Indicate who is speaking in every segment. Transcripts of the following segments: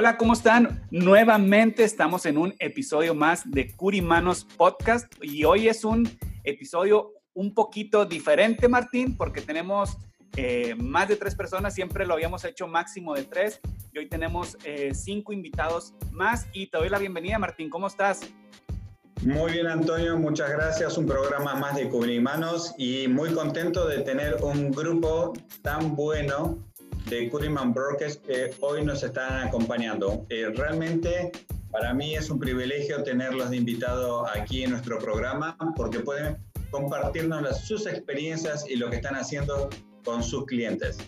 Speaker 1: Hola, ¿cómo están? Nuevamente estamos en un episodio más de Curimanos Podcast y hoy es un episodio un poquito diferente, Martín, porque tenemos eh, más de tres personas, siempre lo habíamos hecho máximo de tres y hoy tenemos eh, cinco invitados más y te doy la bienvenida, Martín, ¿cómo estás?
Speaker 2: Muy bien, Antonio, muchas gracias. Un programa más de Curimanos y muy contento de tener un grupo tan bueno de Curiman Brokers que hoy nos están acompañando. Eh, realmente para mí es un privilegio tenerlos de invitado aquí en nuestro programa porque pueden compartirnos sus experiencias y lo que están haciendo con sus clientes.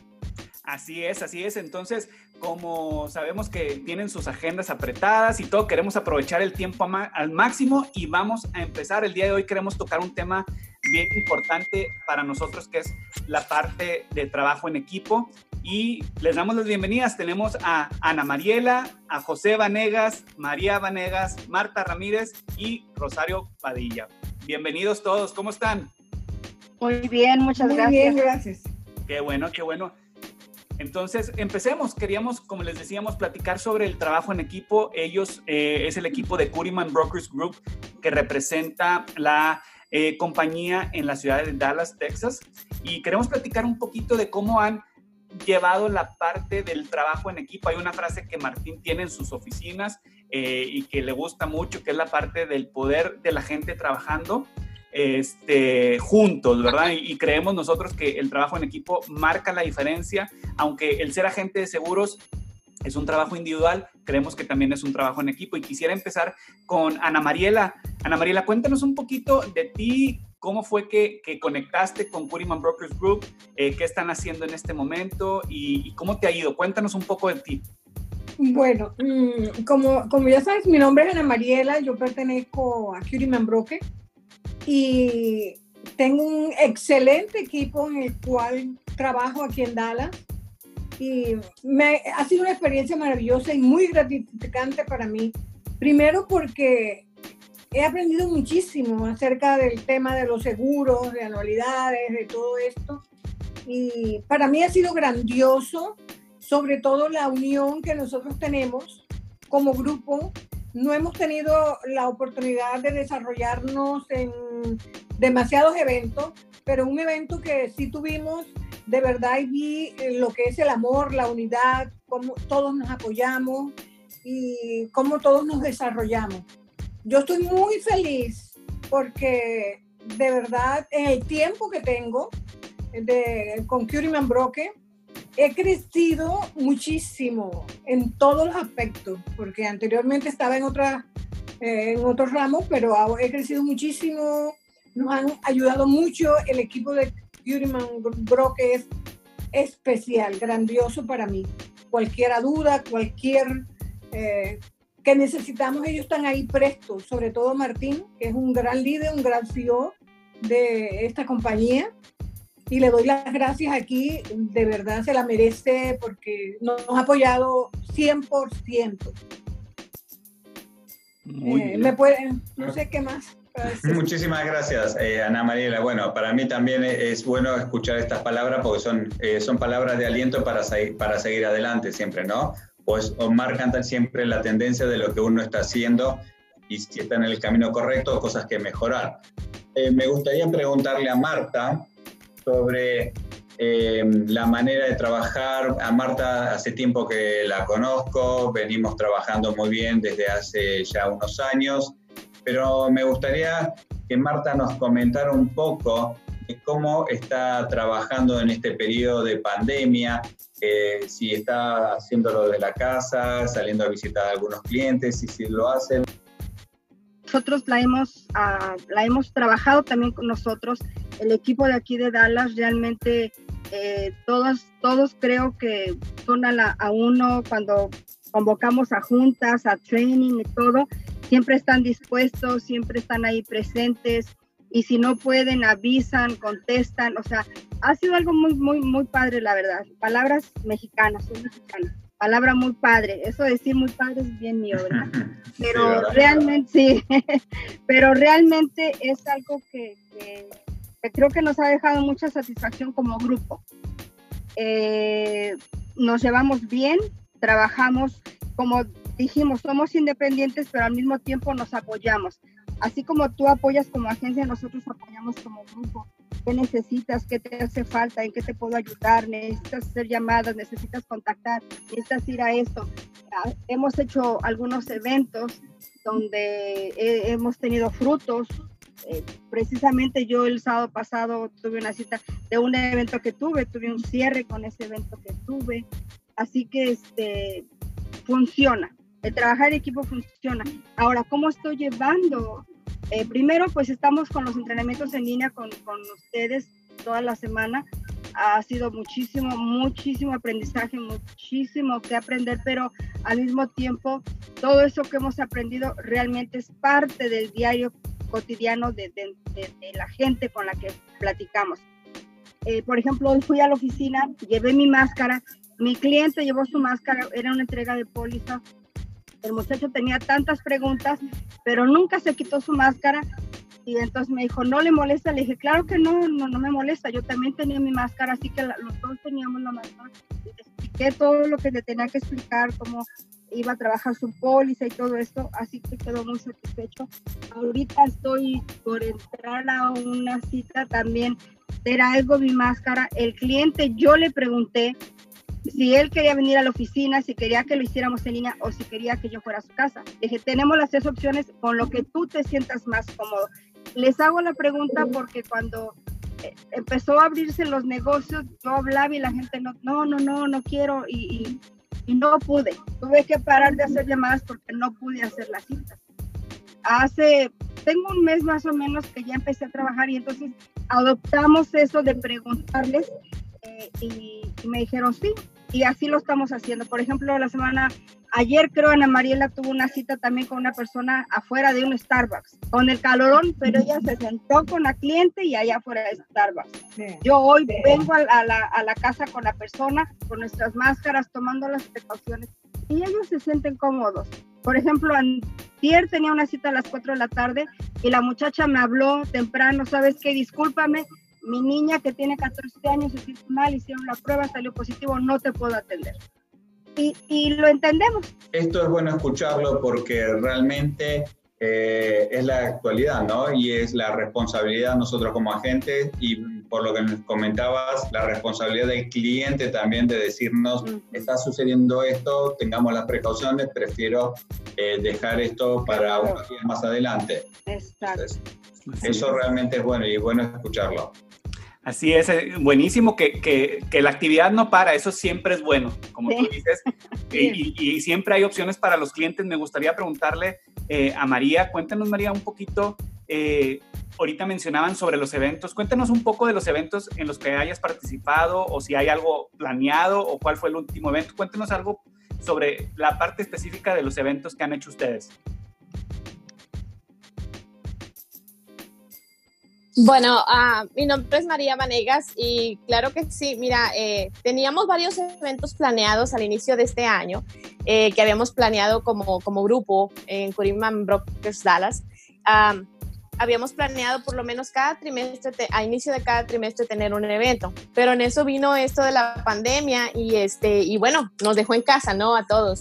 Speaker 1: Así es, así es. Entonces, como sabemos que tienen sus agendas apretadas y todo, queremos aprovechar el tiempo al máximo y vamos a empezar. El día de hoy queremos tocar un tema bien importante para nosotros, que es la parte de trabajo en equipo. Y les damos las bienvenidas. Tenemos a Ana Mariela, a José Vanegas, María Vanegas, Marta Ramírez y Rosario Padilla. Bienvenidos todos, ¿cómo están?
Speaker 3: Muy bien, muchas Muy gracias. Bien, gracias.
Speaker 1: Qué bueno, qué bueno. Entonces, empecemos. Queríamos, como les decíamos, platicar sobre el trabajo en equipo. Ellos eh, es el equipo de Curiman Brokers Group que representa la eh, compañía en la ciudad de Dallas, Texas. Y queremos platicar un poquito de cómo han llevado la parte del trabajo en equipo. Hay una frase que Martín tiene en sus oficinas eh, y que le gusta mucho, que es la parte del poder de la gente trabajando este, juntos, ¿verdad? Y, creemos nosotros que el trabajo en equipo marca la diferencia, aunque el ser agente de seguros es un trabajo individual, creemos que también es un trabajo en equipo. Y quisiera empezar con Ana Mariela. Ana Mariela, cuéntanos un poquito de ti, cómo fue que, conectaste con Curiman Brokers Group, eh, qué están haciendo en este momento y, cómo te ha ido. Cuéntanos un poco de ti.
Speaker 3: Bueno, mm, como, como ya sabes, mi nombre es Ana Mariela, yo pertenezco a Curiman Brokers y tengo un excelente equipo en el cual trabajo aquí en Dallas y me, ha sido una experiencia maravillosa y muy gratificante para mí. Primero porque he aprendido muchísimo acerca del tema de los seguros, de anualidades, de todo esto. Y para mí ha sido grandioso, sobre todo la unión que nosotros tenemos como grupo no hemos tenido la oportunidad de desarrollarnos en demasiados eventos, pero un evento que sí tuvimos de verdad y vi lo que es el amor, la unidad, cómo todos nos apoyamos y cómo todos nos desarrollamos. Yo estoy muy feliz porque de verdad en el tiempo que tengo de, con Curiman Broke, he crecido muchísimo en todos los aspectos, porque anteriormente estaba en, otra, eh, en otros ramos, pero he crecido muchísimo. Nos han ayudado mucho. El equipo de Beautyman Bro, que es especial, grandioso para mí. Cualquier duda, cualquier eh, que necesitamos, ellos están ahí prestos. Sobre todo Martín, que es un gran líder, un gran CEO de esta compañía y le doy las gracias aquí, de verdad se la merece porque nos ha apoyado 100%. Eh, me pueden, no sé qué más.
Speaker 2: Muchísimas gracias, eh, Ana Mariela. Bueno, para mí también es bueno escuchar estas palabras porque son, eh, son palabras de aliento para, para seguir adelante siempre, ¿no? Pues marcan siempre la tendencia de lo que uno está haciendo y si está en el camino correcto, cosas que mejorar. me gustaría preguntarle a Marta, sobre eh, la manera de trabajar. A Marta hace tiempo que la conozco, venimos trabajando muy bien desde hace ya unos años, pero me gustaría que Marta nos comentara un poco cómo está trabajando en este periodo de pandemia, eh, si está haciéndolo de la casa, saliendo a visitar a algunos clientes y si lo hacen.
Speaker 4: Nosotros la hemos, uh, la hemos trabajado también con nosotros, el equipo de aquí de Dallas realmente eh, todos, todos creo que son a, la, a uno cuando convocamos a juntas, a training y todo, siempre están dispuestos, siempre están ahí presentes y si no pueden avisan, contestan, o sea, ha sido algo muy, muy, muy padre, la verdad. Palabras mexicanas, soy mexicana. Palabra muy padre. Eso de decir muy padre es bien mío, ¿verdad? Pero realmente, sí, pero realmente es algo que, creo que nos ha dejado mucha satisfacción como grupo. Eh, nos llevamos bien, trabajamos, como dijimos, somos independientes, pero al mismo tiempo nos apoyamos. Así como tú apoyas como agencia, nosotros apoyamos como grupo. ¿Qué necesitas? ¿Qué te hace falta? ¿En qué te puedo ayudar? ¿Necesitas hacer llamadas? ¿Necesitas contactar? ¿Necesitas ir a esto? Ah, hemos hecho algunos eventos donde hemos tenido frutos. Eh, precisamente yo el sábado pasado tuve una cita de un evento que tuve, tuve un cierre con ese evento que tuve. Así que este, funciona, el trabajar en equipo funciona. Ahora, ¿cómo estoy llevando eh, primero, pues estamos con los entrenamientos en línea con, con ustedes toda la semana. Ha sido muchísimo, muchísimo aprendizaje, muchísimo que aprender, pero al mismo tiempo todo eso que hemos aprendido realmente es parte del diario cotidiano de, la gente con la que platicamos. Eh, por ejemplo, hoy fui a la oficina, llevé mi máscara, mi cliente llevó su máscara, era una entrega de póliza, el muchacho tenía tantas preguntas, pero nunca se quitó su máscara. Y entonces me dijo, ¿no le molesta? Le dije, claro que no, no, no me molesta. Yo también tenía mi máscara, así que los dos teníamos la máscara. Le expliqué todo lo que le tenía que explicar, cómo iba a trabajar su póliza y todo esto, así que quedó muy satisfecho. Ahorita estoy por entrar a una cita también, era algo mi máscara. El cliente, yo le pregunté si él quería venir a la oficina, si quería que lo hiciéramos en línea o si quería que yo fuera a su casa. Dije, tenemos las tres opciones con lo que tú te sientas más cómodo. Les hago la pregunta porque cuando eh, empezó a abrirse los negocios, yo hablaba y la gente no, no, no, no, quiero y, y, no pude. Tuve que parar de hacer llamadas porque no pude hacer las citas. Hace, tengo un mes más o menos que ya empecé a trabajar y entonces adoptamos eso de preguntarles eh, y, me dijeron sí, y así lo estamos haciendo. Por ejemplo, la semana, ayer creo Ana Mariela tuvo una cita también con una persona afuera de un Starbucks, con el calorón, pero ella se sentó con la cliente y allá afuera de Starbucks. Yo hoy vengo a, la, a la casa con la persona, con nuestras máscaras, tomando las precauciones, y ellos se sienten cómodos. Por ejemplo, ayer tenía una cita a las 4 de la tarde y la muchacha me habló temprano, ¿sabes qué? Discúlpame, mi niña que tiene 14 años se mal, hicieron la prueba, salió positivo, no te puedo atender. Y, y lo entendemos.
Speaker 2: Esto es bueno escucharlo porque realmente eh, es la actualidad, ¿no? Y es la responsabilidad nosotros como agentes y por lo que nos comentabas, la responsabilidad del cliente también de decirnos, está sucediendo esto, tengamos las precauciones, prefiero eh, dejar esto para unos días más adelante. Exacto. eso realmente es bueno y es bueno escucharlo.
Speaker 1: Así es, eh, buenísimo que, que, que, la actividad no para, eso siempre es bueno, como tú dices, y, y, siempre hay opciones para los clientes. Me gustaría preguntarle eh, a María, cuéntanos María un poquito, eh, ahorita mencionaban sobre los eventos, cuéntanos un poco de los eventos en los que hayas participado o si hay algo planeado o cuál fue el último evento, cuéntanos algo sobre la parte específica de los eventos que han hecho ustedes.
Speaker 5: Bueno, uh, mi nombre es María Vanegas y claro que sí, mira, eh, teníamos varios eventos planeados al inicio de este año eh, que habíamos planeado como, como grupo en Curiman Brokers Dallas. Um, habíamos planeado por lo menos cada trimestre, a inicio de cada trimestre tener un evento, pero en eso vino esto de la pandemia y, este, y bueno, nos dejó en casa, ¿no? A todos.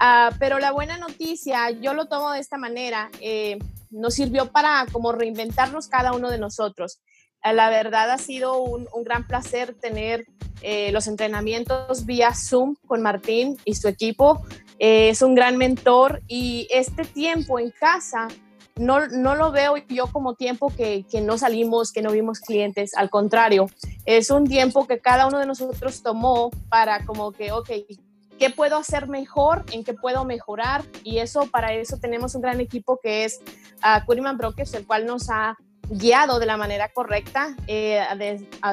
Speaker 5: Uh, pero la buena noticia, yo lo tomo de esta manera. Eh, nos sirvió para como reinventarnos cada uno de nosotros. Eh, la verdad ha sido un, gran placer tener eh, los entrenamientos vía Zoom con Martín y su equipo. Eh, es un gran mentor y este tiempo en casa no, no lo veo yo como tiempo que, que, no salimos, que no vimos clientes, al contrario, es un tiempo que cada uno de nosotros tomó para como que, ok, ¿qué puedo hacer mejor? ¿En qué puedo mejorar? Y eso, para eso tenemos un gran equipo que es uh, Curiman Brokers, el cual nos ha guiado de la manera correcta eh,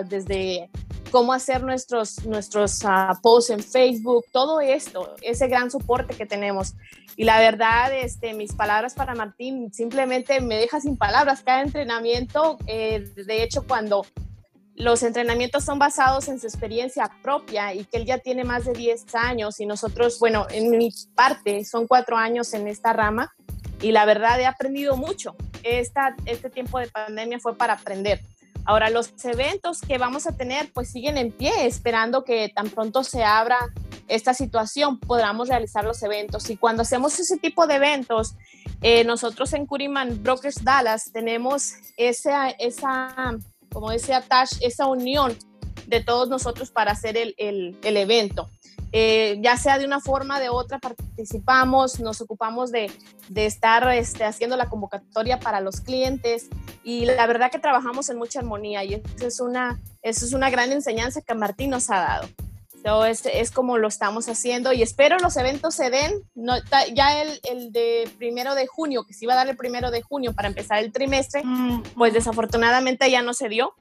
Speaker 5: desde cómo hacer nuestros, nuestros uh, posts en Facebook, todo esto, ese gran soporte que tenemos. Y la verdad, este, mis palabras para Martín simplemente me deja sin palabras. Cada entrenamiento, eh, de hecho, cuando los entrenamientos son basados en su experiencia propia y que él ya tiene más de 10 años y nosotros, bueno, en mi parte son cuatro años en esta rama y la verdad he aprendido mucho. Esta, este tiempo de pandemia fue para aprender. Ahora, los eventos que vamos a tener pues siguen en pie, esperando que tan pronto se abra esta situación podamos realizar los eventos. Y cuando hacemos ese tipo de eventos, eh, nosotros en Curiman Brokers Dallas tenemos esa, esa como ese attach, esa unión de todos nosotros para hacer el, el, el evento. Eh, ya sea de una forma o de otra, participamos, nos ocupamos de, de estar este, haciendo la convocatoria para los clientes y la verdad que trabajamos en mucha armonía y eso es una, eso es una gran enseñanza que Martín nos ha dado. So, es, es, como lo estamos haciendo y espero los eventos se den. No, ya el, el, de primero de junio, que se iba a dar el primero de junio para empezar el trimestre, mm. pues desafortunadamente ya no se dio.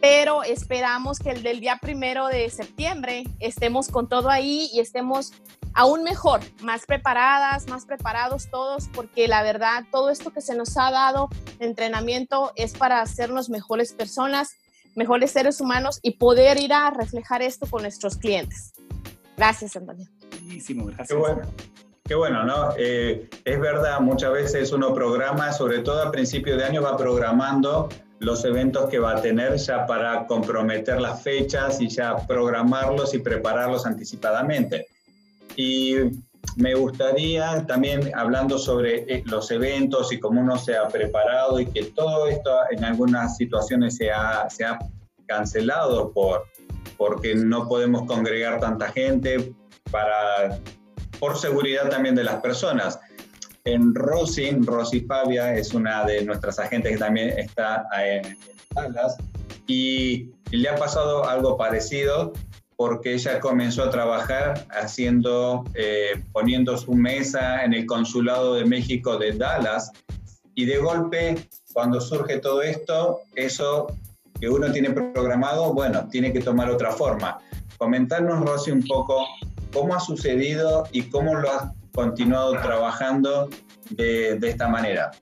Speaker 5: Pero esperamos que el del día primero de septiembre estemos con todo ahí y estemos aún mejor, más preparadas, más preparados todos, porque la verdad todo esto que se nos ha dado de entrenamiento es para hacernos mejores personas mejores seres humanos y poder ir a reflejar esto con nuestros clientes. Gracias, Antonio.
Speaker 1: Buenísimo, gracias.
Speaker 2: Qué bueno. Qué bueno, ¿no? Eh, es verdad, muchas veces uno programa, sobre todo a principio de año va programando los eventos que va a tener ya para comprometer las fechas y ya programarlos y prepararlos anticipadamente. Y me gustaría también, hablando sobre eh, los eventos y cómo uno se ha preparado y que todo esto en algunas situaciones se ha, cancelado por, porque no podemos congregar tanta gente para, por seguridad también de las personas. En Rosy, Rosy Fabia es una de nuestras agentes que también está en Dallas y le ha pasado algo parecido porque ella comenzó a trabajar haciendo, eh, poniendo su mesa en el consulado de México de Dallas y de golpe, cuando surge todo esto, eso que uno tiene programado, bueno, tiene que tomar otra forma. Comentarnos, Rosy, un poco cómo ha sucedido y cómo lo has continuado trabajando de, de esta manera.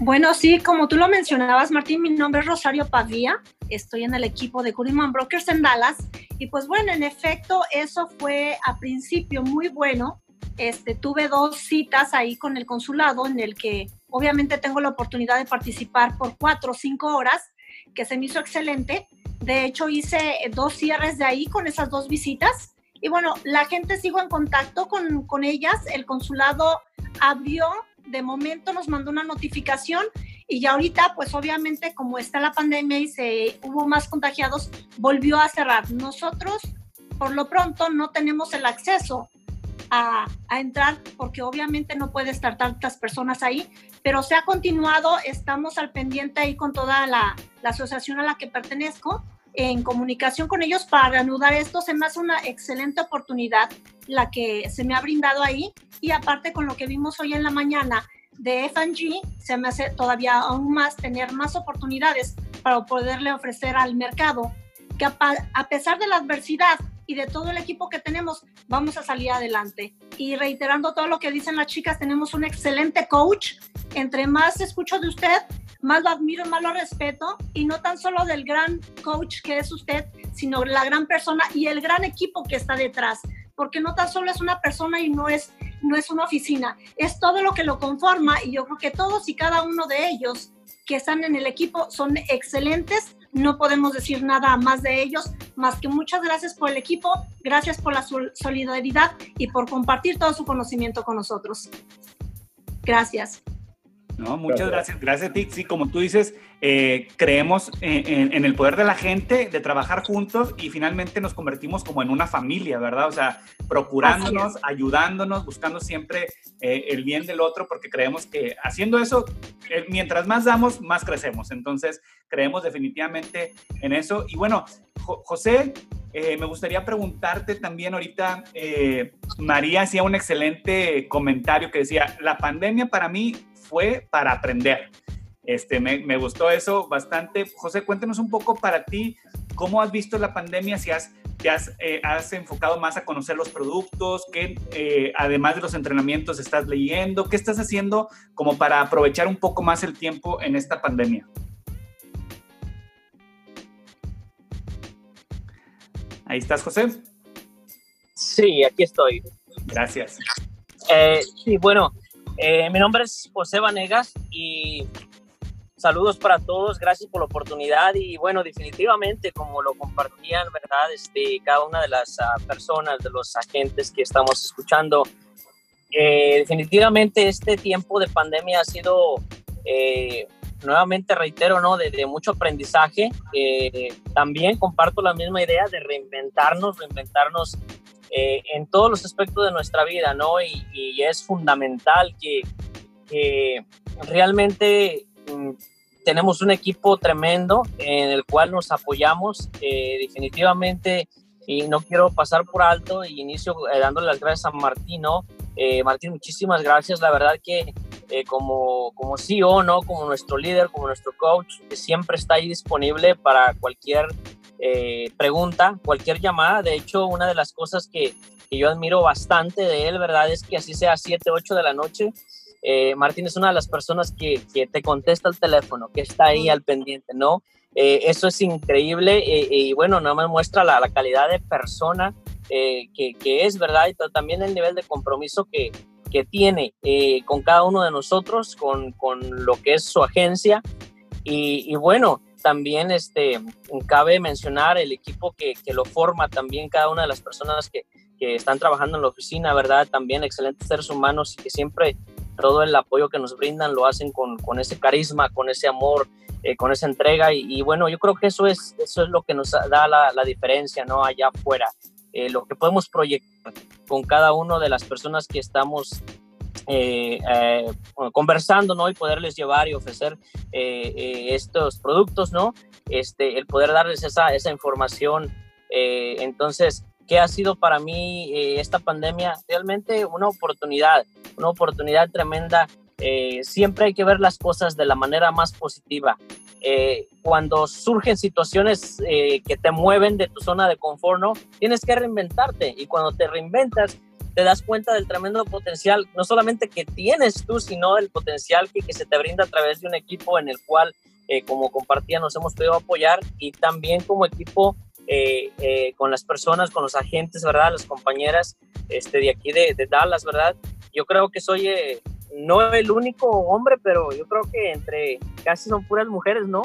Speaker 6: Bueno, sí, como tú lo mencionabas, Martín, mi nombre es Rosario Pavía, estoy en el equipo de Curiman Brokers en Dallas y pues bueno, en efecto, eso fue a principio muy bueno. Este, tuve dos citas ahí con el consulado en el que obviamente tengo la oportunidad de participar por cuatro o cinco horas, que se me hizo excelente. De hecho, hice dos cierres de ahí con esas dos visitas. Y bueno, la gente sigo en contacto con, con ellas. El consulado abrió de momento nos mandó una notificación y ya ahorita, pues obviamente como está la pandemia y se hubo más contagiados, volvió a cerrar. Nosotros, por lo pronto, no tenemos el acceso a, entrar porque obviamente no puede estar tantas personas ahí, pero se ha continuado, estamos al pendiente ahí con toda la, la asociación a la que pertenezco en comunicación con ellos para reanudar esto. Se me una excelente oportunidad la que se me ha brindado ahí y aparte con lo que vimos hoy en la mañana de F&G, se me hace todavía aún más tener más oportunidades para poderle ofrecer al mercado que a, a pesar de la adversidad y de todo el equipo que tenemos, vamos a salir adelante. Y reiterando todo lo que dicen las chicas, tenemos un excelente coach. Entre más escucho de usted, más lo admiro, más lo respeto y no tan solo del gran coach que es usted, sino la gran persona y el gran equipo que está detrás, porque no tan solo es una persona y no es no es una oficina, es todo lo que lo conforma y yo creo que todos y cada uno de ellos que están en el equipo son excelentes. No podemos decir nada más de ellos, más que muchas gracias por el equipo, gracias por la solidaridad y por compartir todo su conocimiento con nosotros. Gracias.
Speaker 1: No, muchas gracias. Gracias ti. Sí, como tú dices, eh, creemos en, el poder de la gente, de trabajar juntos y finalmente nos convertimos como en una familia, ¿verdad? O sea, procurándonos, ayudándonos, buscando siempre eh, el bien del otro, porque creemos que haciendo eso, eh, mientras más damos, más crecemos. Entonces, creemos definitivamente en eso. Y bueno, José, me gustaría preguntarte también ahorita, María hacía un excelente comentario que decía, la pandemia para mí fue para aprender. Este, me, me, gustó eso bastante. José, cuéntanos un poco para ti, ¿cómo has visto la pandemia? Si has, te has, eh, has enfocado más a conocer los productos, qué, eh, además de los entrenamientos, estás leyendo, qué estás haciendo como para aprovechar un poco más el tiempo en esta pandemia. Ahí estás, José.
Speaker 7: Sí, aquí estoy.
Speaker 1: Gracias.
Speaker 7: Eh, sí, bueno, mi nombre es José Vanegas y Saludos para todos, gracias por la oportunidad y bueno, definitivamente como lo compartían, ¿verdad? Este, cada una de las uh, personas, de los agentes que estamos escuchando, eh, definitivamente este tiempo de pandemia ha sido, eh, nuevamente reitero, ¿no? De, de mucho aprendizaje. Eh, también comparto la misma idea de reinventarnos, reinventarnos en todos los aspectos de nuestra vida, ¿no? Y, y es fundamental que, que realmente Mm, tenemos un equipo tremendo en el cual nos apoyamos eh, definitivamente y no quiero pasar por alto y inicio eh, dándole las gracias a Martín, ¿no? Eh, Martín, muchísimas gracias. La verdad que como, como CEO, ¿no? Como nuestro líder, como nuestro coach, que siempre está ahí disponible para cualquier pregunta, cualquier llamada. De hecho, una de las cosas que, que yo admiro bastante de él, ¿verdad? Es que así sea 7, 8 de la noche, eh, Martín es una de las personas que, te contesta el teléfono, que está ahí al pendiente, ¿no? Eh, eso es increíble eh, y bueno, nada más muestra la, calidad de persona que, es, ¿verdad? Y también el nivel de compromiso que, tiene con cada uno de nosotros, con, lo que es su agencia. Y, bueno, también este, cabe mencionar el equipo que, lo forma, también cada una de las personas que, que están trabajando en la oficina, ¿verdad? También excelentes seres humanos y que siempre todo el apoyo que nos brindan lo hacen con, con ese carisma, con ese amor, eh, con esa entrega y, bueno, yo creo que eso es, eso es lo que nos da la, la diferencia, ¿no? Allá afuera, eh, lo que podemos proyectar con cada una de las personas que estamos eh, conversando, ¿no? Y poderles llevar y ofrecer estos productos, ¿no? Este, el poder darles esa, esa información. entonces, ¿qué ha sido para mí esta pandemia? Realmente una oportunidad una oportunidad tremenda. Eh, siempre hay que ver las cosas de la manera más positiva. Eh, cuando surgen situaciones eh, que te mueven de tu zona de confort, ¿no? Tienes que reinventarte y cuando te reinventas, te das cuenta del tremendo potencial, no solamente que tienes tú, sino el potencial que, que se te brinda a través de un equipo en el cual, como compartía, nos hemos podido apoyar y también como equipo con las personas, con los agentes, ¿verdad? Las compañeras este, de aquí de, de Dallas, ¿verdad? yo creo que soy eh, no el único hombre, pero yo creo que entre casi son puras mujeres, ¿no?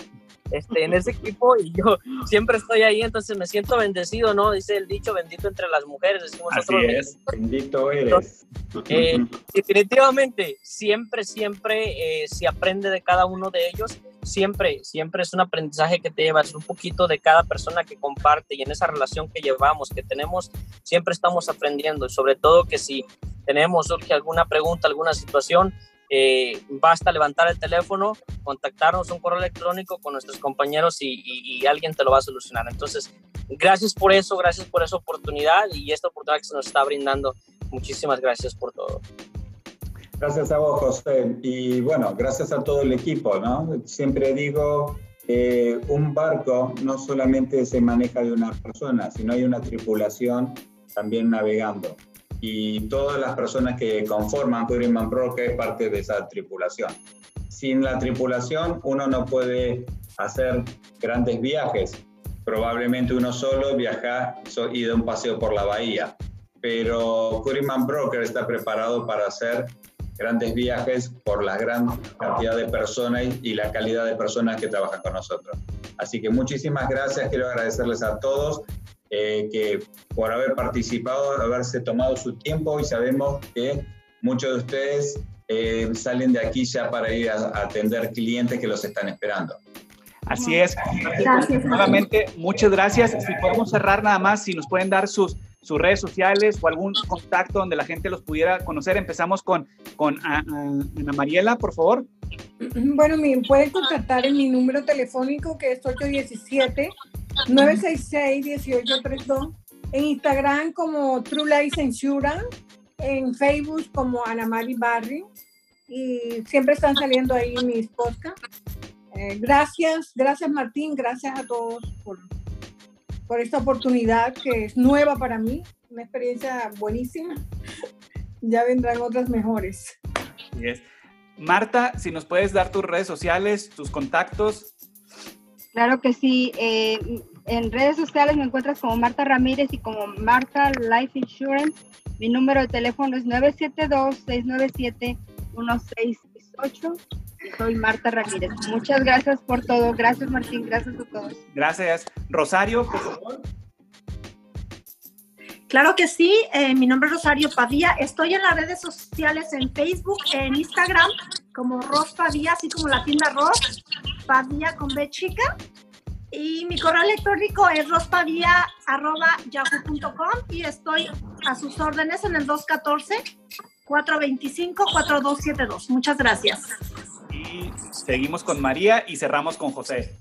Speaker 7: Este, en ese equipo y yo siempre estoy ahí, entonces me siento bendecido, ¿no? Dice el dicho, bendito entre las mujeres, decimos
Speaker 2: Así es, bendito eres.
Speaker 7: Eh, definitivamente, siempre, siempre eh, se aprende de cada uno de ellos, siempre, siempre es un aprendizaje que te llevas un poquito de cada persona que comparte y en esa relación que llevamos, que tenemos, siempre estamos aprendiendo y sobre todo que si tenemos, surge alguna pregunta, alguna situación, eh, basta levantar el teléfono, contactarnos un correo electrónico con nuestros compañeros y, alguien te lo va a solucionar. Entonces, gracias por eso, gracias por esa oportunidad y esta oportunidad que se nos está brindando. Muchísimas gracias por todo.
Speaker 2: Gracias a vos, José. Y bueno, gracias a todo el equipo, ¿no? Siempre digo, que un barco no solamente se maneja de una persona, sino hay una tripulación también navegando y todas las personas que conforman Tourism Pro que es parte de esa tripulación. Sin la tripulación uno no puede hacer grandes viajes. Probablemente uno solo viaja y da un paseo por la bahía. Pero Curiman Broker está preparado para hacer grandes viajes por la gran cantidad de personas y la calidad de personas que trabajan con nosotros. Así que muchísimas gracias, quiero agradecerles a todos eh, que por haber participado, haberse tomado su tiempo y sabemos que muchos de ustedes eh, salen de aquí ya para ir a, atender clientes que los están esperando.
Speaker 1: Así es. Nuevamente, muchas gracias. Si podemos cerrar nada más, si nos pueden dar sus, sus redes sociales o algún contacto donde la gente los pudiera conocer. Empezamos con, con Ana Mariela, por favor.
Speaker 3: Bueno, me pueden contactar en mi número telefónico que es 817-966-1832. En Instagram como True Life Insurance. En Facebook como Ana Mari Barry. Y siempre están saliendo ahí mis podcasts. Eh, gracias, gracias Martín, gracias a todos por, por esta oportunidad que es nueva para mí, una experiencia buenísima. Ya vendrán otras mejores.
Speaker 1: Marta, si nos puedes dar tus redes sociales, tus contactos.
Speaker 4: Claro que sí. Eh, en redes sociales me encuentras como Marta Ramírez y como Marta Life Insurance. Mi número de teléfono es 972-697-1618 soy Marta Ramírez. Muchas gracias por todo. Gracias, Martín. Gracias a todos.
Speaker 1: Gracias. Rosario, por favor.
Speaker 6: Claro que sí, eh, mi nombre es Rosario Padilla, estoy en las redes sociales en Facebook, en Instagram, como Ros Padilla, así como la tienda Ros, Padilla con B chica, y mi correo electrónico es rospadilla.yahoo.com y estoy a sus órdenes en el 214-425-4272. Muchas gracias
Speaker 1: seguimos con María y cerramos con José.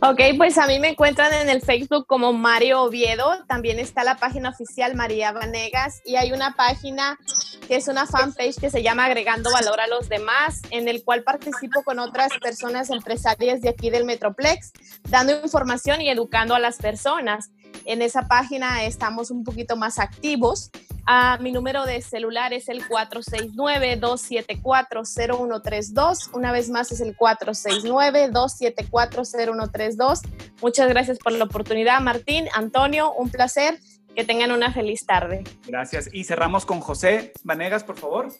Speaker 5: Ok, pues a mí me encuentran en el Facebook como Mario Oviedo, también está la página oficial María Vanegas y hay una página que es una fanpage que se llama Agregando Valor a los Demás, en el cual participo con otras personas empresarias de aquí del Metroplex, dando información y educando a las personas. En esa página estamos un poquito más activos. Ah, mi número de celular es el 469-274-0132. Una vez más es el 469-274-0132. Muchas gracias por la oportunidad, Martín. Antonio, un placer. Que tengan una feliz tarde.
Speaker 1: Gracias. Y cerramos con José Vanegas, por favor.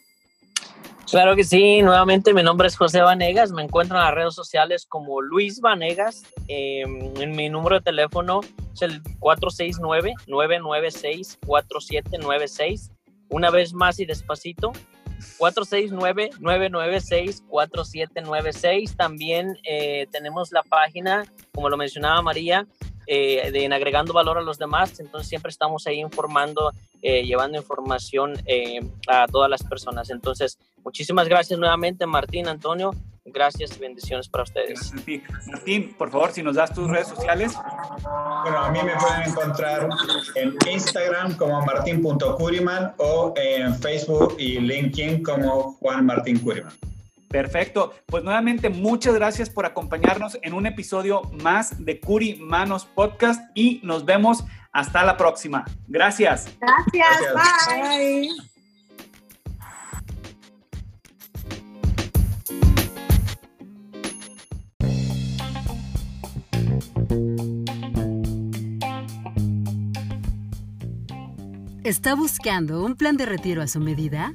Speaker 7: Claro que sí, nuevamente mi nombre es José Vanegas, me encuentro en las redes sociales como Luis Vanegas, em, en mi número de teléfono es el 469-996-4796, una vez más y despacito, 469-996-4796, también eh, tenemos la página, como lo mencionaba María, eh, de en agregando valor a los demás, entonces siempre estamos ahí informando, eh, llevando información eh, a todas las personas. Entonces, muchísimas gracias nuevamente, Martín, Antonio. Gracias y bendiciones para ustedes.
Speaker 1: Martín, por favor, si nos das tus redes sociales.
Speaker 2: Bueno, a mí me pueden encontrar en Instagram como martin.curiman o en Facebook y LinkedIn como Juan Martín Curiman.
Speaker 1: Perfecto. Pues nuevamente muchas gracias por acompañarnos en un episodio más de Curi Manos Podcast y nos vemos hasta la próxima. Gracias.
Speaker 6: Gracias. Bye.
Speaker 8: ¿Está buscando un plan de retiro a su medida?